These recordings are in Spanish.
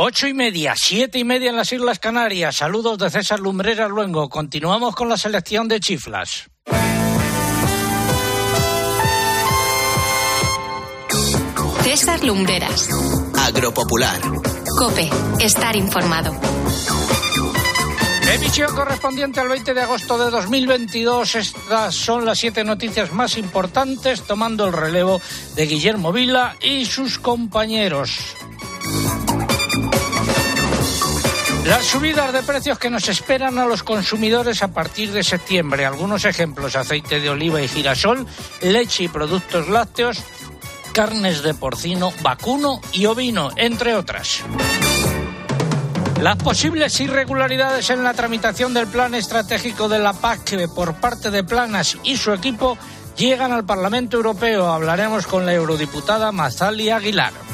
Ocho y media, siete y media en las Islas Canarias. Saludos de César Lumbreras Luengo. Continuamos con la selección de chiflas. César Lumbreras. Agropopular. Cope, estar informado. Emisión correspondiente al 20 de agosto de 2022. Estas son las siete noticias más importantes, tomando el relevo de Guillermo Vila y sus compañeros. Las subidas de precios que nos esperan a los consumidores a partir de septiembre. Algunos ejemplos, aceite de oliva y girasol, leche y productos lácteos, carnes de porcino, vacuno y ovino, entre otras. Las posibles irregularidades en la tramitación del plan estratégico de la PAC por parte de Planas y su equipo llegan al Parlamento Europeo. Hablaremos con la eurodiputada Mazali Aguilar.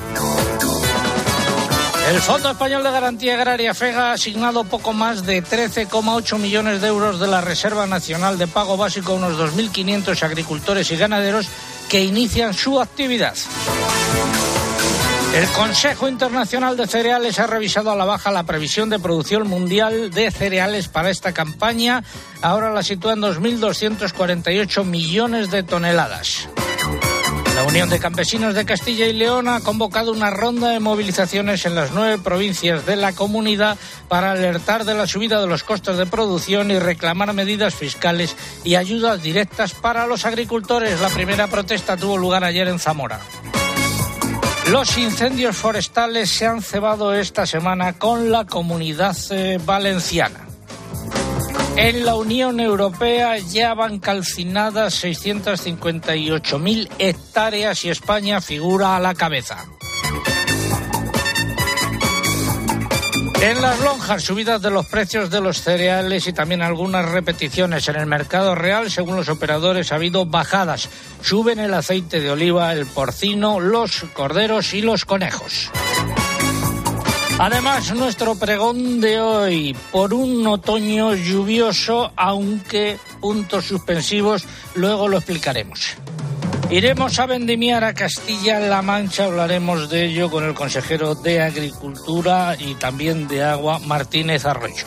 El Fondo Español de Garantía Agraria FEGA ha asignado poco más de 13,8 millones de euros de la Reserva Nacional de Pago Básico a unos 2.500 agricultores y ganaderos que inician su actividad. El Consejo Internacional de Cereales ha revisado a la baja la previsión de producción mundial de cereales para esta campaña. Ahora la sitúa en 2.248 millones de toneladas. La Unión de Campesinos de Castilla y León ha convocado una ronda de movilizaciones en las nueve provincias de la comunidad para alertar de la subida de los costos de producción y reclamar medidas fiscales y ayudas directas para los agricultores. La primera protesta tuvo lugar ayer en Zamora. Los incendios forestales se han cebado esta semana con la comunidad eh, valenciana. En la Unión Europea ya van calcinadas 658.000 hectáreas y España figura a la cabeza. En las lonjas, subidas de los precios de los cereales y también algunas repeticiones en el mercado real, según los operadores, ha habido bajadas. Suben el aceite de oliva, el porcino, los corderos y los conejos. Además, nuestro pregón de hoy, por un otoño lluvioso, aunque puntos suspensivos, luego lo explicaremos. Iremos a vendimiar a Castilla-La Mancha, hablaremos de ello con el consejero de Agricultura y también de Agua, Martínez Arroyo.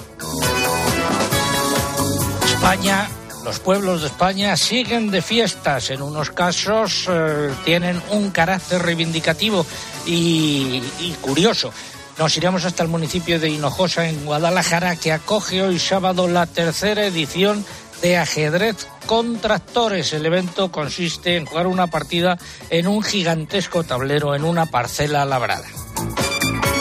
España los pueblos de España siguen de fiestas. En unos casos eh, tienen un carácter reivindicativo y, y, curioso. Nos iremos hasta el municipio de Hinojosa, en Guadalajara, que acoge hoy sábado la tercera edición de ajedrez con tractores. El evento consiste en jugar una partida en un gigantesco tablero en una parcela labrada.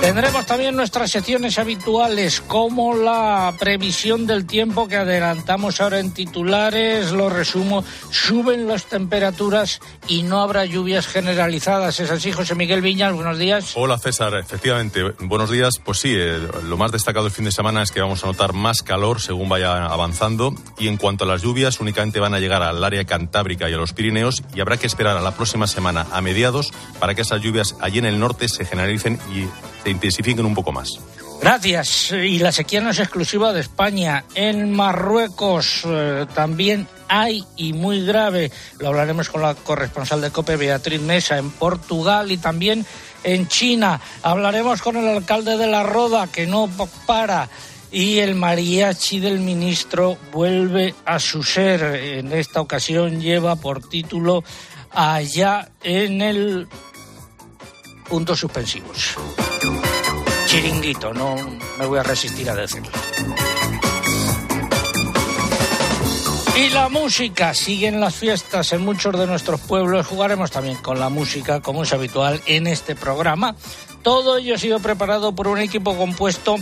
Tendremos también nuestras secciones habituales como la previsión del tiempo que adelantamos ahora en titulares, lo resumo, suben las temperaturas y no habrá lluvias generalizadas. ¿Es así, José Miguel Viñas? Buenos días. Hola César, efectivamente, buenos días. Pues sí, eh, lo más destacado el fin de semana es que vamos a notar más calor según vaya avanzando y en cuanto a las lluvias únicamente van a llegar al área cantábrica y a los Pirineos y habrá que esperar a la próxima semana a mediados para que esas lluvias allí en el norte se generalicen y se intensifiquen un poco más. Gracias. Y la sequía no es exclusiva de España. En Marruecos eh, también hay y muy grave. Lo hablaremos con la corresponsal de COPE, Beatriz Mesa, en Portugal y también en China. Hablaremos con el alcalde de La Roda, que no para. Y el mariachi del ministro vuelve a su ser. En esta ocasión lleva por título Allá en el puntos suspensivos chiringuito, no me voy a resistir a decirlo. Y la música, siguen las fiestas en muchos de nuestros pueblos, jugaremos también con la música como es habitual en este programa. Todo ello ha sido preparado por un equipo compuesto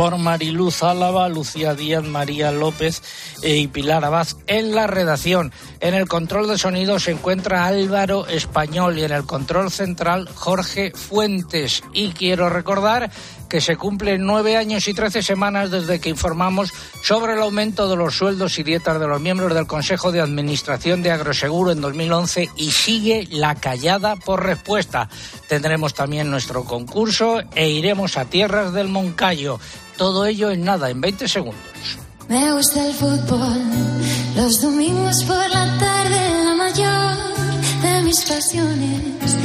por Mariluz Álava, Lucía Díaz, María López eh, y Pilar Abad en la redacción. En el control de sonido se encuentra Álvaro Español y en el control central Jorge Fuentes. Y quiero recordar que se cumplen nueve años y trece semanas desde que informamos sobre el aumento de los sueldos y dietas de los miembros del Consejo de Administración de Agroseguro en 2011 y sigue la callada por respuesta. Tendremos también nuestro concurso e iremos a tierras del Moncayo. Todo ello en nada, en 20 segundos. Me gusta el fútbol, los domingos por la tarde, la mayor de mis pasiones,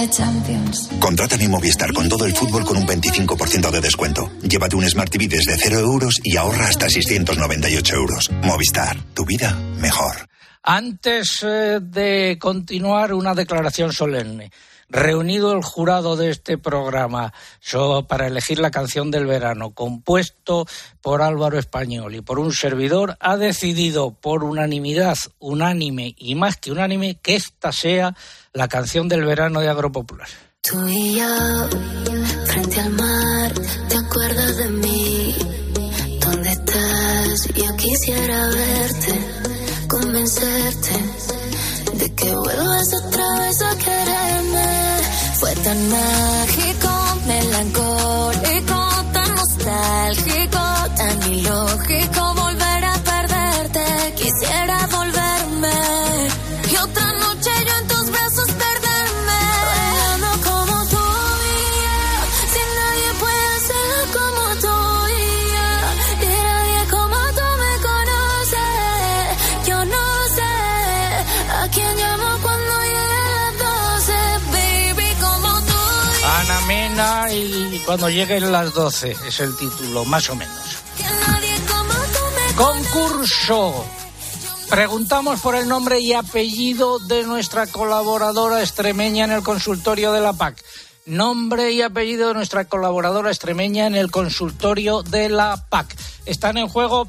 la la Champions. Contrata mi Movistar con todo el fútbol con un 25% de descuento. Llévate un Smart TV desde 0 euros y ahorra hasta 698 euros. Movistar, tu vida mejor. Antes eh, de continuar, una declaración solemne reunido el jurado de este programa para elegir la canción del verano, compuesto por Álvaro Español y por un servidor, ha decidido por unanimidad, unánime y más que unánime, que esta sea la canción del verano de Agropopular. Tú y yo, frente al mar, ¿te acuerdas de mí? ¿Dónde estás? Yo quisiera verte, convencerte de que vuelvas otra vez a quererme. Fue Y cuando lleguen las 12 es el título, más o menos. Concurso. Preguntamos por el nombre y apellido de nuestra colaboradora extremeña en el consultorio de la PAC. Nombre y apellido de nuestra colaboradora extremeña en el consultorio de la PAC. Están en juego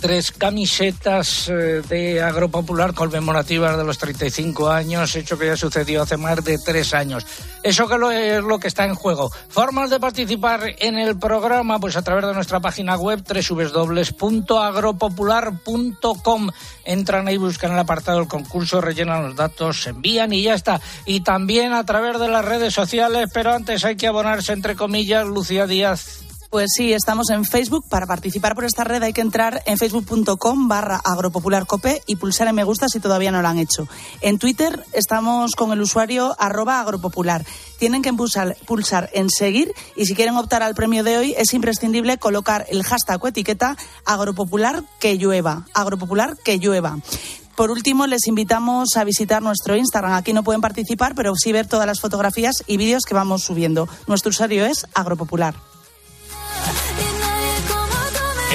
tres camisetas eh, de Agropopular conmemorativas de los 35 años, hecho que ya sucedió hace más de tres años. Eso que lo- es lo que está en juego. Formas de participar en el programa, pues a través de nuestra página web www.agropopular.com. Entran ahí, buscan el apartado del concurso, rellenan los datos, envían y ya está. Y también a través de las redes sociales, pero antes hay que abonarse, entre comillas, Lucía Díaz. Pues sí, estamos en Facebook. Para participar por esta red hay que entrar en facebook.com barra agropopularcope y pulsar en me gusta si todavía no lo han hecho. En Twitter estamos con el usuario arroba agropopular. Tienen que pulsar, pulsar en seguir y si quieren optar al premio de hoy es imprescindible colocar el hashtag o etiqueta agropopular que llueva. Agropopular que llueva. Por último, les invitamos a visitar nuestro Instagram. Aquí no pueden participar, pero sí ver todas las fotografías y vídeos que vamos subiendo. Nuestro usuario es agropopular.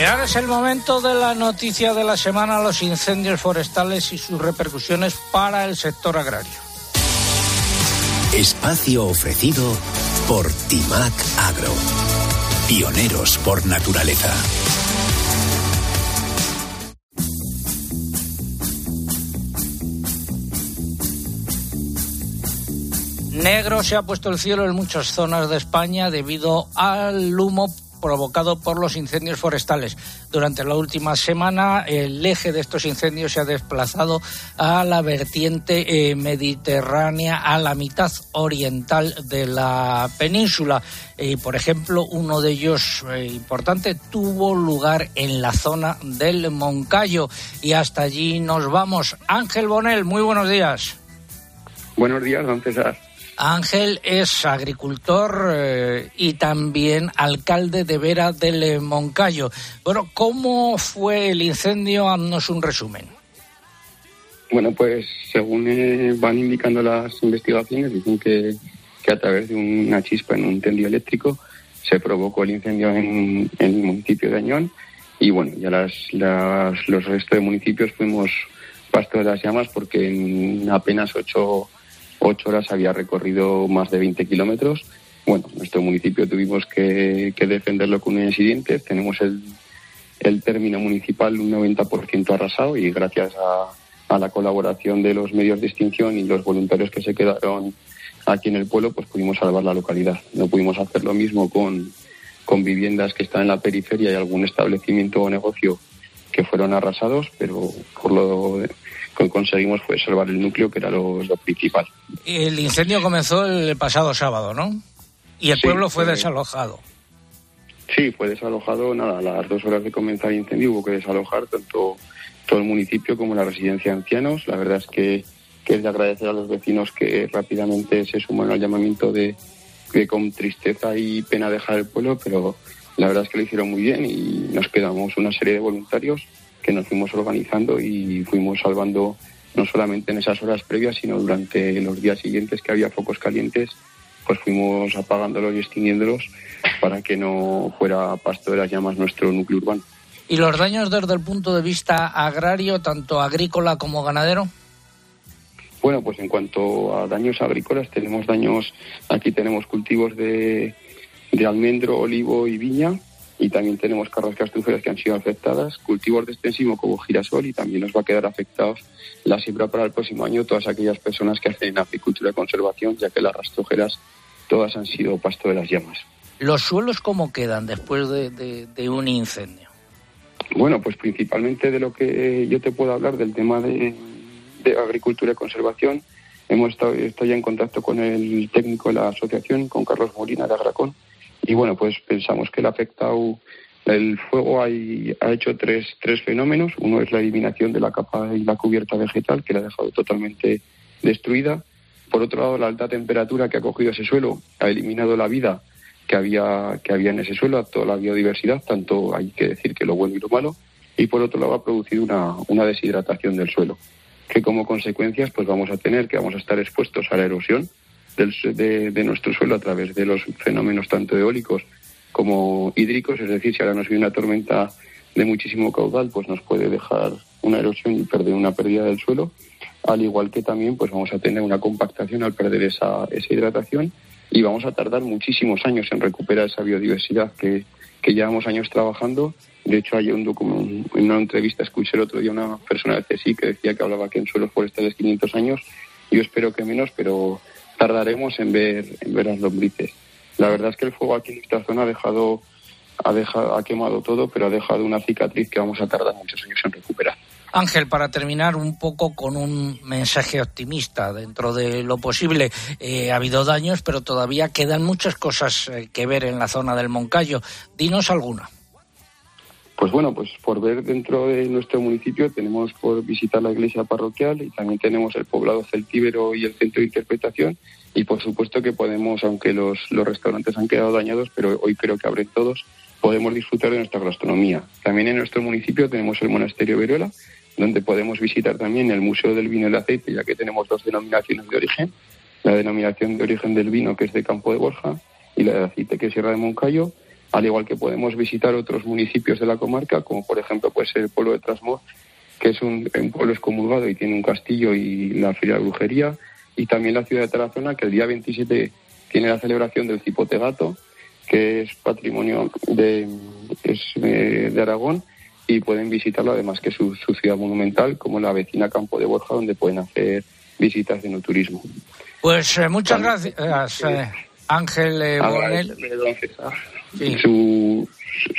Y ahora es el momento de la noticia de la semana, los incendios forestales y sus repercusiones para el sector agrario. Espacio ofrecido por Timac Agro. Pioneros por naturaleza. Negro se ha puesto el cielo en muchas zonas de España debido al humo provocado por los incendios forestales. Durante la última semana, el eje de estos incendios se ha desplazado a la vertiente eh, mediterránea, a la mitad oriental de la península. Y, por ejemplo, uno de ellos eh, importante tuvo lugar en la zona del Moncayo. Y hasta allí nos vamos. Ángel Bonel, muy buenos días. Buenos días, don César. Ángel es agricultor eh, y también alcalde de Vera del Moncayo. Bueno, ¿cómo fue el incendio? Haznos un resumen. Bueno, pues según eh, van indicando las investigaciones, dicen que, que a través de una chispa en un tendido eléctrico se provocó el incendio en, en el municipio de Añón y bueno, ya las, las- los restos de municipios fuimos pasto de las llamas porque en apenas ocho, ocho horas había recorrido más de 20 kilómetros. Bueno, nuestro municipio tuvimos que, defenderlo con unos incidentes. Tenemos el, el término municipal un 90% arrasado y gracias a, la colaboración de los medios de extinción y los voluntarios que se quedaron aquí en el pueblo, pues pudimos salvar la localidad. No pudimos hacer lo mismo con viviendas que están en la periferia y algún establecimiento o negocio que fueron arrasados, pero por lo que conseguimos fue salvar el núcleo, que era lo, lo principal. El incendio comenzó el pasado sábado, ¿no? Y el Sí, pueblo fue desalojado. Sí, fue desalojado, nada, a las dos horas de comenzar el incendio hubo que desalojar tanto todo el municipio como la residencia de ancianos. La verdad es que, que es de agradecer a los vecinos que rápidamente se sumaron al llamamiento de, de con tristeza y pena dejar el pueblo, pero la verdad es que lo hicieron muy bien y nos quedamos una serie de voluntarios que nos fuimos organizando y fuimos salvando no solamente en esas horas previas, sino durante los días siguientes que había focos calientes, pues fuimos apagándolos y extinguiéndolos para que no fuera pasto de las llamas nuestro núcleo urbano. ¿Y los daños desde el punto de vista agrario, tanto agrícola como ganadero? Bueno, pues en cuanto a daños agrícolas, tenemos daños, aquí tenemos cultivos de, de almendro, olivo y viña, y también tenemos carrascas truferas que han sido afectadas, cultivos de extensivo como girasol y también nos va a quedar afectados la siembra para el próximo año todas aquellas personas que hacen apicultura de conservación, ya que las rastrojeras todas han sido pasto de las llamas. ¿Los suelos cómo quedan después de, un incendio? Bueno, pues principalmente de lo que yo te puedo hablar del tema de, agricultura y conservación. Hemos estado, estoy ya en contacto con el técnico de la asociación, con Carlos Molina de Agracón, y bueno, pues pensamos que ha afectado el fuego ha hecho tres, tres fenómenos. Uno es la eliminación de la capa y la cubierta vegetal, que la ha dejado totalmente destruida. Por otro lado, la alta temperatura que ha cogido ese suelo ha eliminado la vida que había, que había en ese suelo, toda la biodiversidad, tanto hay que decir que lo bueno y lo malo. Y por otro lado, ha producido una, una deshidratación del suelo, que como consecuencias pues vamos a tener que vamos a estar expuestos a la erosión de, nuestro suelo a través de los fenómenos tanto eólicos como hídricos, es decir, si ahora nos viene una tormenta de muchísimo caudal, pues nos puede dejar una erosión y perder una pérdida del suelo, al igual que también pues vamos a tener una compactación al perder esa, esa hidratación y vamos a tardar muchísimos años en recuperar esa biodiversidad que, que llevamos años trabajando. De hecho, hay un documento, en una entrevista escuché el otro día una persona de CSI que decía que hablaba que en suelos forestales 500 años. Yo espero que menos, pero tardaremos en ver, en ver las lombrices. La verdad es que el fuego aquí en esta zona ha dejado, ha dejado, ha quemado todo, pero ha dejado una cicatriz que vamos a tardar muchos años en recuperar. Ángel, para terminar un poco con un mensaje optimista, dentro de lo posible, eh, ha habido daños, pero todavía quedan muchas cosas eh, que ver en la zona del Moncayo. Dinos alguna. Pues bueno, pues por ver dentro de nuestro municipio tenemos por visitar la iglesia parroquial y también tenemos el poblado celtíbero y el centro de interpretación y por supuesto que podemos, aunque los, los restaurantes han quedado dañados, pero hoy creo que abren todos, podemos disfrutar de nuestra gastronomía. También en nuestro municipio tenemos el monasterio Veruela, donde podemos visitar también el Museo del Vino y el Aceite, ya que tenemos dos denominaciones de origen, la denominación de origen del vino que es de Campo de Borja y la de aceite que es Sierra de Moncayo al igual que podemos visitar otros municipios de la comarca, como por ejemplo pues el pueblo de Trasmoz, que es un, pueblo excomulgado y tiene un castillo y la feria de brujería, y también la ciudad de Tarazona, que el día 27 tiene la celebración del Cipote Gato, que es patrimonio de, eh, de Aragón, y pueden visitarlo además que su, su ciudad monumental, como la vecina Campo de Borja, donde pueden hacer visitas de no turismo. Pues eh, muchas gracias, eh, Ángel Bonel su,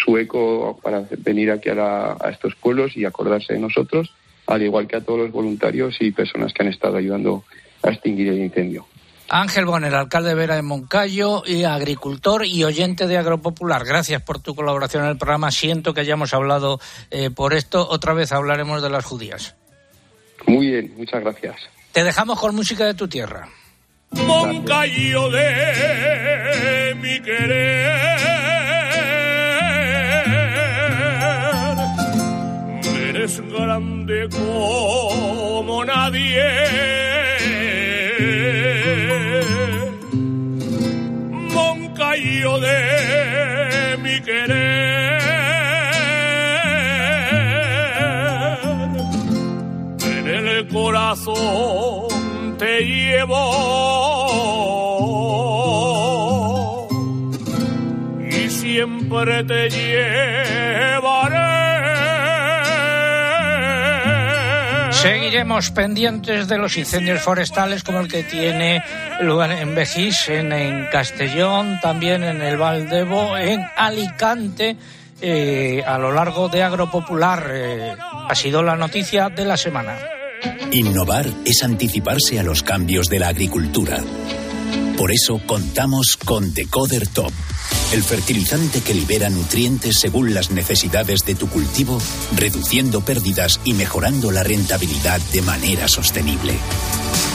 su eco para venir aquí a, estos pueblos y acordarse de nosotros, al igual que a todos los voluntarios y personas que han estado ayudando a extinguir el incendio. Ángel Bonner, alcalde Vera de Moncayo, y agricultor y oyente de Agropopular. Gracias por tu colaboración en el programa. Siento que hayamos hablado eh, por esto. Otra vez hablaremos de las judías. Muy bien, muchas gracias. Te dejamos con música de tu tierra. Moncayo de mi querer grande como nadie. Moncayo de mi querer. En el corazón te llevo. Y siempre te llevaré. Seguiremos pendientes de los incendios forestales como el que tiene lugar en Bejís, en, Castellón, también en el Valdebo, en Alicante, eh, a lo largo de Agropopular. Eh, ha sido la noticia de la semana. Innovar es anticiparse a los cambios de la agricultura. Por eso contamos con Decoder Top el fertilizante que libera nutrientes según las necesidades de tu cultivo, reduciendo pérdidas y mejorando la rentabilidad de manera sostenible.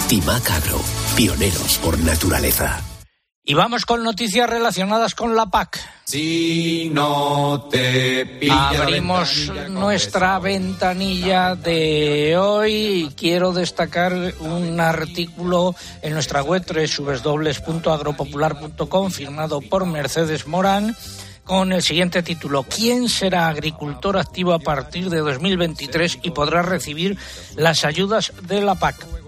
Timac Agro, pioneros por naturaleza. Y vamos con noticias relacionadas con la PAC. Si no te Abrimos nuestra ventanilla de hoy y quiero destacar un artículo en nuestra web www.agropopular.com firmado por Mercedes Morán con el siguiente título. ¿Quién será agricultor activo a partir de 2023 y podrá recibir las ayudas de la PAC?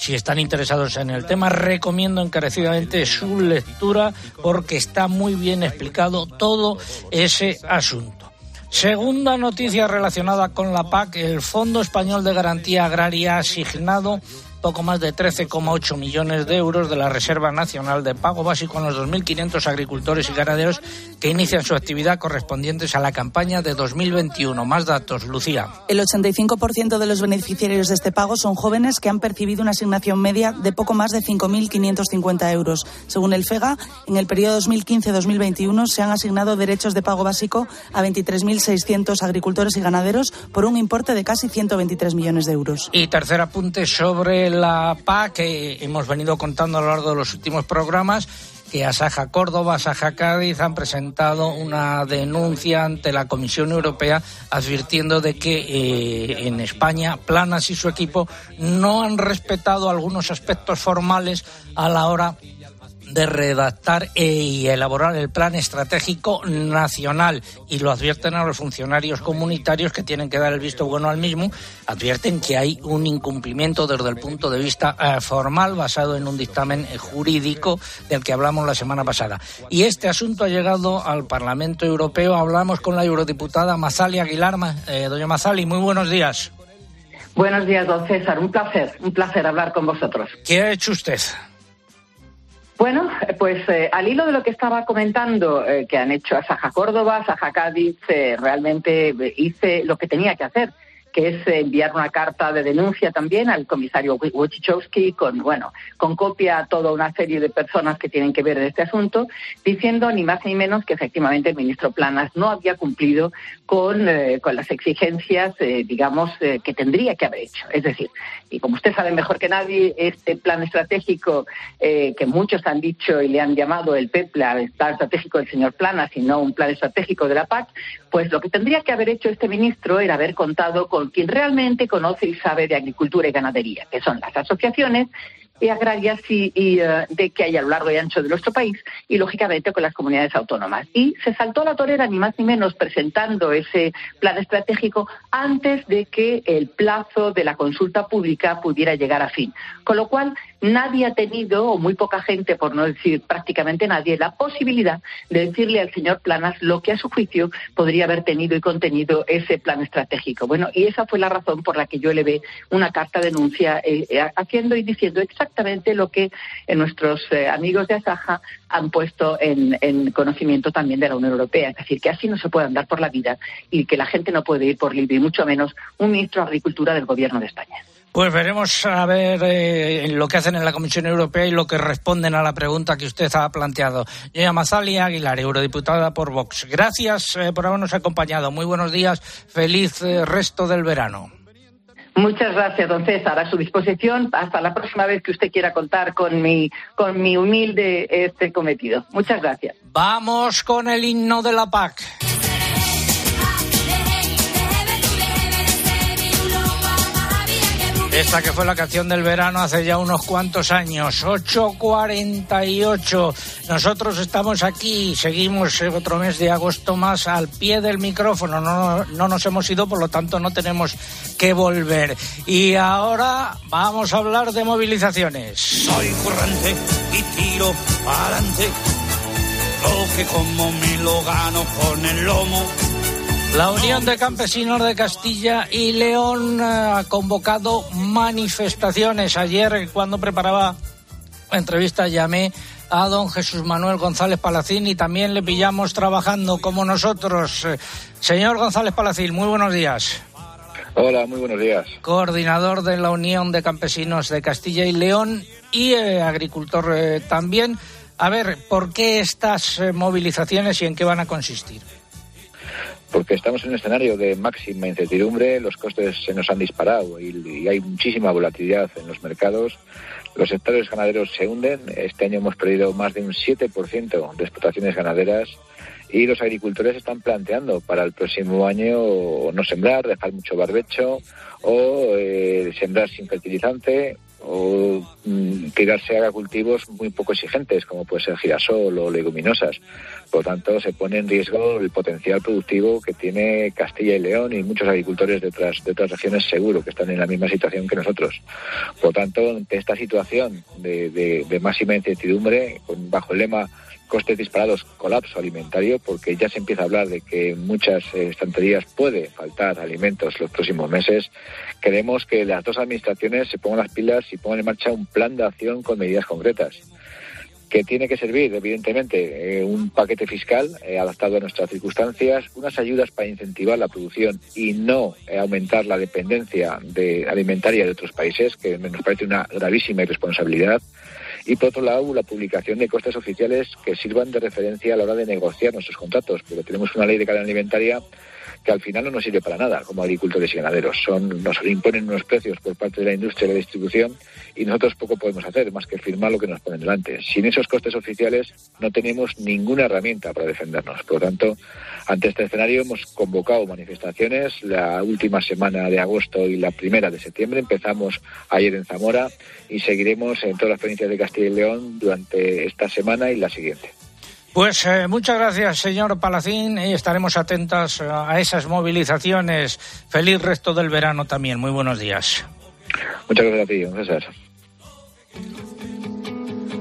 Si están interesados en el tema, recomiendo encarecidamente su lectura porque está muy bien explicado todo ese asunto. Segunda noticia relacionada con la PAC, el Fondo Español de Garantía Agraria ha asignado poco más de 13,8 millones de euros de la Reserva Nacional de Pago Básico a los 2.500 agricultores y ganaderos que inician su actividad correspondientes a la campaña de 2021. Más datos, Lucía. El 85% de los beneficiarios de este pago son jóvenes que han percibido una asignación media de poco más de 5.550 euros. Según el FEGA, en el periodo 2015-2021 se han asignado derechos de pago básico a 23.600 agricultores y ganaderos por un importe de casi 123 millones de euros. Y tercer apunte sobre la PAC que hemos venido contando a lo largo de los últimos programas que Asaja Córdoba, Asaja Cádiz han presentado una denuncia ante la Comisión Europea advirtiendo de que eh, en España Planas y su equipo no han respetado algunos aspectos formales a la hora de redactar y elaborar el plan estratégico nacional y lo advierten a los funcionarios comunitarios que tienen que dar el visto bueno al mismo, advierten que hay un incumplimiento desde el punto de vista eh, formal basado en un dictamen eh, jurídico del que hablamos la semana pasada. Y este asunto ha llegado al Parlamento Europeo. Hablamos con la eurodiputada Mazali Aguilar. Eh, doña Mazali, muy buenos días. Buenos días, don César. Un placer, un placer hablar con vosotros. ¿Qué ha hecho usted? Bueno, pues eh, al hilo de lo que estaba comentando eh, que han hecho a Saja Córdoba, Saja Cádiz, eh, realmente hice lo que tenía que hacer que es enviar una carta de denuncia también al comisario Wojciechowski con, bueno, con copia a toda una serie de personas que tienen que ver en este asunto, diciendo ni más ni menos que efectivamente el ministro Planas no había cumplido con, eh, con las exigencias, eh, digamos, eh, que tendría que haber hecho. Es decir, y como usted sabe mejor que nadie, este plan estratégico que muchos han dicho y le han llamado el PEPLA, el plan estratégico del señor Planas y no un plan estratégico de la PAC, pues lo que tendría que haber hecho este ministro era haber contado con quien realmente conoce y sabe de agricultura y ganadería, que son las asociaciones agrarias y, eh, de que hay a lo largo y ancho de nuestro país y, lógicamente, con las comunidades autónomas. Y se saltó la torera, ni más ni menos, presentando ese plan estratégico antes de que el plazo de la consulta pública pudiera llegar a fin. Con lo cual, nadie ha tenido, o muy poca gente, por no decir prácticamente nadie, la posibilidad de decirle al señor Planas lo que a su juicio podría haber tenido y contenido ese plan estratégico. Bueno, y esa fue la razón por la que yo le ve una carta de denuncia eh, eh, haciendo y diciendo exactamente lo que eh, nuestros amigos de Asaja han puesto en, conocimiento también de la Unión Europea. Es decir, que así no se puede andar por la vida y que la gente no puede ir por libre, y mucho menos un ministro de Agricultura del Gobierno de España. Pues veremos a ver eh, lo que hacen en la Comisión Europea y lo que responden a la pregunta que usted ha planteado. Yo Mazali Aguilar, eurodiputada por Vox. Gracias por habernos acompañado. Muy buenos días. Feliz resto del verano. Muchas gracias, don César. A su disposición hasta la próxima vez que usted quiera contar con mi, con mi humilde este cometido. Muchas gracias. Vamos con el himno de la PAC. Esta que fue la canción del verano hace ya unos cuantos años, 8.48. Nosotros estamos aquí, seguimos otro mes de agosto más al pie del micrófono, no, no nos hemos ido, por lo tanto no tenemos que volver. Y ahora vamos a hablar de movilizaciones. Soy currante y tiro para adelante, lo que como me lo gano con el lomo la Unión de Campesinos de Castilla y León eh, ha convocado manifestaciones. Ayer, cuando preparaba la entrevista, llamé a don Jesús Manuel González Palacín y también le pillamos trabajando como nosotros. Eh, señor González Palacín, muy buenos días. Hola, muy buenos días. Coordinador de la Unión de Campesinos de Castilla y León y eh, agricultor también. A ver, ¿por qué estas movilizaciones y en qué van a consistir? Porque estamos en un escenario de máxima incertidumbre, los costes se nos han disparado y, hay muchísima volatilidad en los mercados. Los sectores ganaderos se hunden. Este año hemos perdido más de un 7% de explotaciones ganaderas y los agricultores están planteando para el próximo año no sembrar, dejar mucho barbecho o eh, sembrar sin fertilizante o mm, tirarse a cultivos muy poco exigentes, como puede ser girasol o leguminosas. Por lo tanto, se pone en riesgo el potencial productivo que tiene Castilla y León y muchos agricultores de otras, de otras regiones seguro que están en la misma situación que nosotros. Por lo tanto, ante esta situación de, de máxima incertidumbre, bajo el lema costes disparados, colapso alimentario, porque ya se empieza a hablar de que en muchas eh, estanterías puede faltar alimentos los próximos meses. Queremos que las dos administraciones se pongan las pilas y pongan en marcha un plan de acción con medidas concretas que tiene que servir, evidentemente, eh, un paquete fiscal eh, adaptado a nuestras circunstancias, unas ayudas para incentivar la producción y no aumentar la dependencia de alimentaria de otros países, que nos parece una gravísima irresponsabilidad y por otro lado la publicación de costes oficiales que sirvan de referencia a la hora de negociar nuestros contratos, porque tenemos una ley de cadena alimentaria que al final no nos sirve para nada como agricultores y ganaderos. Son, nos imponen unos precios por parte de la industria y la distribución y nosotros poco podemos hacer más que firmar lo que nos ponen delante. Sin esos costes oficiales no tenemos ninguna herramienta para defendernos. Por lo tanto, ante este escenario hemos convocado manifestaciones la última semana de agosto y la primera de septiembre. Empezamos ayer en Zamora y seguiremos en todas las provincias de Castilla y León durante esta semana y la siguiente. Pues eh, muchas gracias, señor Palacín, y estaremos atentas a esas movilizaciones. Feliz resto del verano también. Muy buenos días. Muchas gracias a ti, César.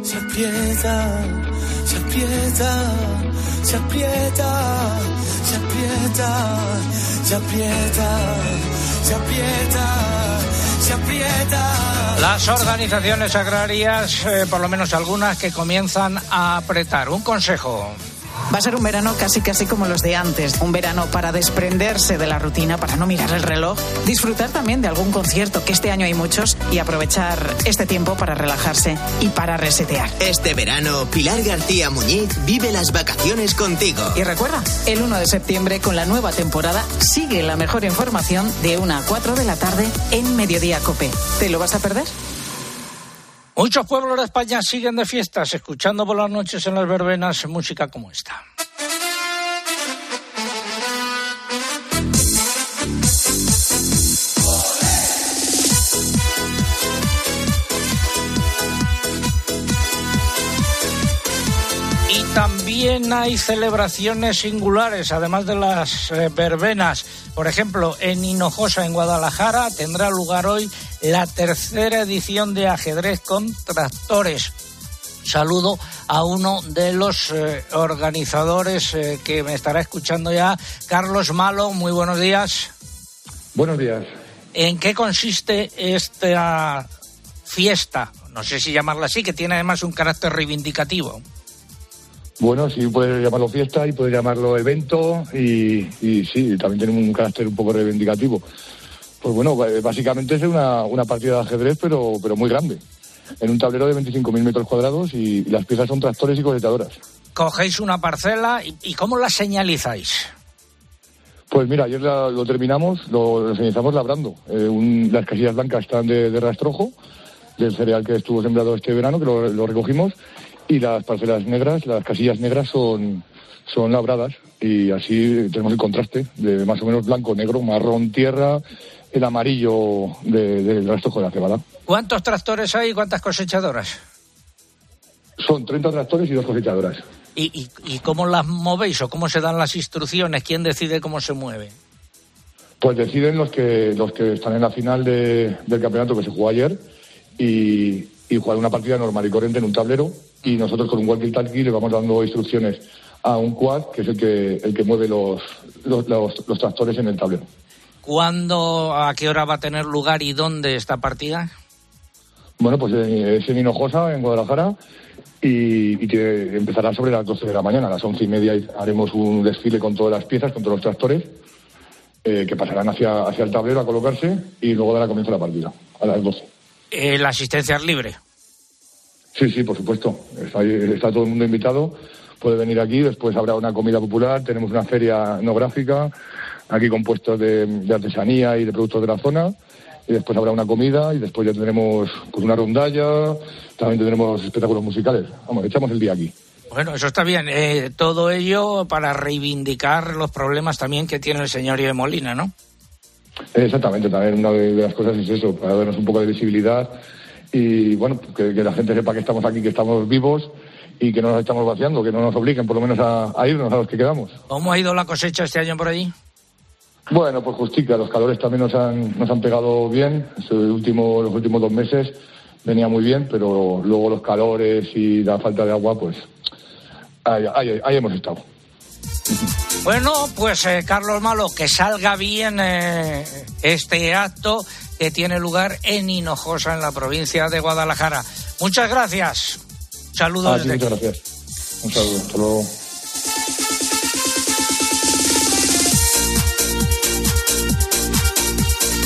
Se aprieta, se aprieta, se aprieta, se aprieta, se aprieta, se aprieta, se aprieta. Las organizaciones agrarias, eh, por lo menos algunas, que comienzan a apretar. Un consejo. Va a ser un verano casi casi como los de antes, un verano para desprenderse de la rutina, para no mirar el reloj, disfrutar también de algún concierto, que este año hay muchos, y aprovechar este tiempo para relajarse y para resetear. Este verano, Pilar García Muñiz vive las vacaciones contigo. Y recuerda, el 1 de septiembre con la nueva temporada sigue la mejor información de 1 a 4 de la tarde en Mediodía Cope. ¿Te lo vas a perder? Muchos pueblos de España siguen de fiestas, escuchando por las noches en las verbenas música como esta. También hay celebraciones singulares, además de las eh, verbenas. Por ejemplo, en Hinojosa, en Guadalajara, tendrá lugar hoy la tercera edición de ajedrez con tractores. Saludo a uno de los eh, organizadores eh, que me estará escuchando ya, Carlos Malo. Muy buenos días. Buenos días. ¿En qué consiste esta fiesta? No sé si llamarla así, que tiene además un carácter reivindicativo. Bueno, sí, puedes llamarlo fiesta y puedes llamarlo evento y, y sí, también tiene un carácter un poco reivindicativo. Pues bueno, básicamente es una, una partida de ajedrez, pero, pero muy grande. En un tablero de 25.000 metros cuadrados y las piezas son tractores y cosechadoras. Cogéis una parcela y, ¿cómo la señalizáis? Pues mira, ayer lo terminamos, lo, señalizamos labrando. Eh, las casillas blancas están de, rastrojo, del cereal que estuvo sembrado este verano, que lo, recogimos, y las parcelas negras, las casillas negras son, son labradas y así tenemos el contraste de más o menos blanco, negro, marrón, tierra, el amarillo del resto de la cebada. ¿Cuántos tractores hay y cuántas cosechadoras? Son 30 tractores y dos cosechadoras. ¿Y, y, cómo las movéis o cómo se dan las instrucciones? ¿Quién decide cómo se mueve? Pues deciden los que los que están en la final del campeonato que se jugó ayer y, y jugar una partida normal y corriente en un tablero y nosotros con un walkie-talkie le vamos dando instrucciones a un quad que es el que el que mueve los, los, los tractores en el tablero. ¿Cuándo, a qué hora va a tener lugar y dónde esta partida? Bueno, pues eh, es en Hinojosa, en Guadalajara, y, que empezará sobre las 12 de la mañana. A las once y media haremos un desfile con todas las piezas, con todos los tractores, eh, que pasarán hacia, hacia el tablero a colocarse y luego dará comienzo la partida, a las 12. Eh, ¿La asistencia es libre? Sí, sí, por supuesto. Está, está todo el mundo invitado puede venir aquí. Después habrá una comida popular, tenemos una feria etnográfica, aquí con puestos de, de artesanía y de productos de la zona. Y después habrá una comida y después ya tendremos pues, una rondalla, también tendremos espectáculos musicales. Vamos, echamos el día aquí. Bueno, eso está bien. Eh, todo ello para reivindicar los problemas también que tiene el señorío de Molina, ¿no? Exactamente, también una de, de las cosas es eso, para darnos un poco de visibilidad y bueno, que, que la gente sepa que estamos aquí, que estamos vivos y que no nos estamos vaciando, que no nos obliguen por lo menos a, a irnos a los que quedamos. ¿Cómo ha ido la cosecha este año por allí? Bueno, pues justica, los calores también nos han, nos han pegado bien, último, los últimos dos meses venía muy bien, pero luego los calores y la falta de agua, pues ahí, ahí- ahí hemos estado. Bueno, pues eh, Carlos Malo, que salga bien eh, este acto que tiene lugar en Hinojosa, en la provincia de Guadalajara. Muchas gracias. Saludos Ah, desde muchas aquí. gracias. Un saludo, hasta luego.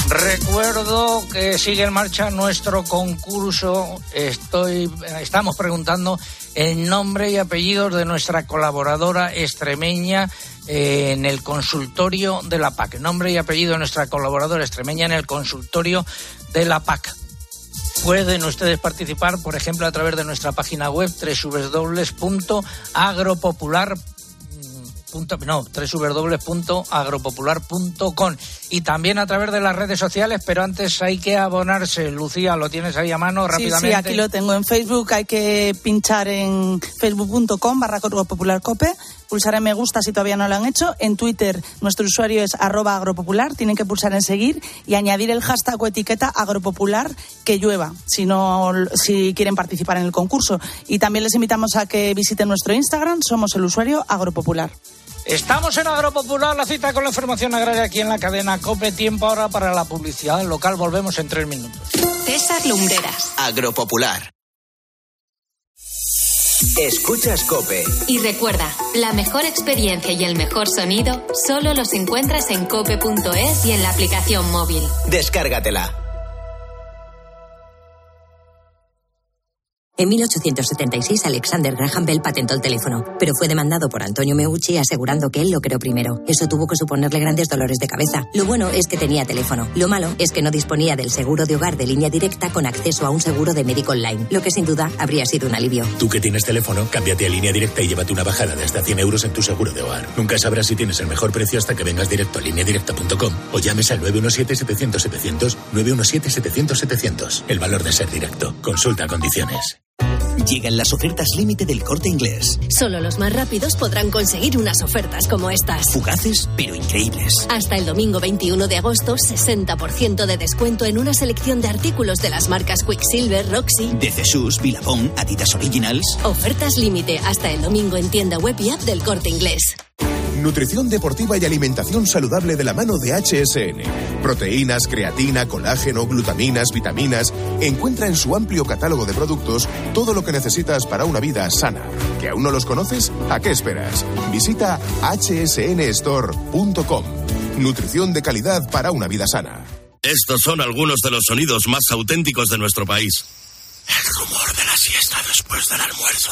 Recuerdo que sigue en marcha nuestro concurso. Estoy, estamos preguntando el nombre y apellidos de nuestra colaboradora extremeña en el consultorio de la PAC. Nombre y apellido de nuestra colaboradora extremeña en el consultorio de la PAC. Pueden ustedes participar, por ejemplo, a través de nuestra página web www.agropopular punto- no, www.agropopular.com y también a través de las redes sociales, pero antes hay que abonarse. Lucía, ¿lo tienes ahí a mano Sí, rápidamente? sí, aquí lo tengo en Facebook. Hay que pinchar en facebook.com barra Popular Cope, pulsar en me gusta si todavía no lo han hecho. En Twitter nuestro usuario es arroba agropopular. Tienen que pulsar en seguir y añadir el hashtag o etiqueta agropopular que llueva, si, no, si quieren participar en el concurso. Y también les invitamos a que visiten nuestro Instagram. Somos el usuario agropopular. Estamos en Agropopular, la cita con la información agraria aquí en la cadena COPE. Tiempo ahora para la publicidad local. Volvemos en tres minutos. César Lumbreras. Agropopular. Escuchas Cope. Y recuerda, la mejor experiencia y el mejor sonido solo los encuentras en cope.es y en la aplicación móvil. Descárgatela. En 1876 Alexander Graham Bell patentó el teléfono, pero fue demandado por Antonio Meucci asegurando que él lo creó primero. Eso tuvo que suponerle grandes dolores de cabeza. Lo bueno es que tenía teléfono. Lo malo es que no disponía del seguro de hogar de línea directa con acceso a un seguro de médico online, lo que sin duda habría sido un alivio. Tú que tienes teléfono, cámbiate a línea directa y llévate una bajada de hasta 100 euros en tu seguro de hogar. Nunca sabrás si tienes el mejor precio hasta que vengas directo a lineadirecta.com o llames al 917-700-700, 917-700-700. El valor de ser directo. Consulta condiciones. Llegan las ofertas límite del corte inglés. Solo los más rápidos podrán conseguir unas ofertas como estas. Fugaces, pero increíbles. Hasta el domingo 21 de agosto, 60% de descuento en una selección de artículos de las marcas Quicksilver, Roxy. De Jesús, Billabong, Adidas Originals. Ofertas límite hasta el domingo en tienda web y app del corte inglés. Nutrición deportiva y alimentación saludable de la mano de HSN. Proteínas, creatina, colágeno, glutaminas, vitaminas. Encuentra en su amplio catálogo de productos todo lo que necesitas para una vida sana. ¿Que aún no los conoces? ¿A qué esperas? Visita hsnstore.com. Nutrición de calidad para una vida sana. Estos son algunos de los sonidos más auténticos de nuestro país. El rumor de la siesta después del almuerzo.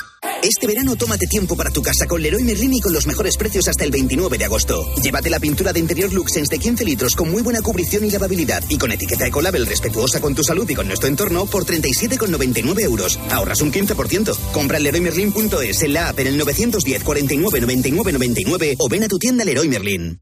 Este verano tómate tiempo para tu casa con Leroy Merlin y con los mejores precios hasta el 29 de agosto. Llévate la pintura de interior Luxens de 15 litros con muy buena cubrición y lavabilidad y con etiqueta Ecolabel respetuosa con tu salud y con nuestro entorno por 37,99 euros. Ahorras un 15%. Compra en leroymerlin.es en la app en el 910 49 99 99 o ven a tu tienda Leroy Merlin.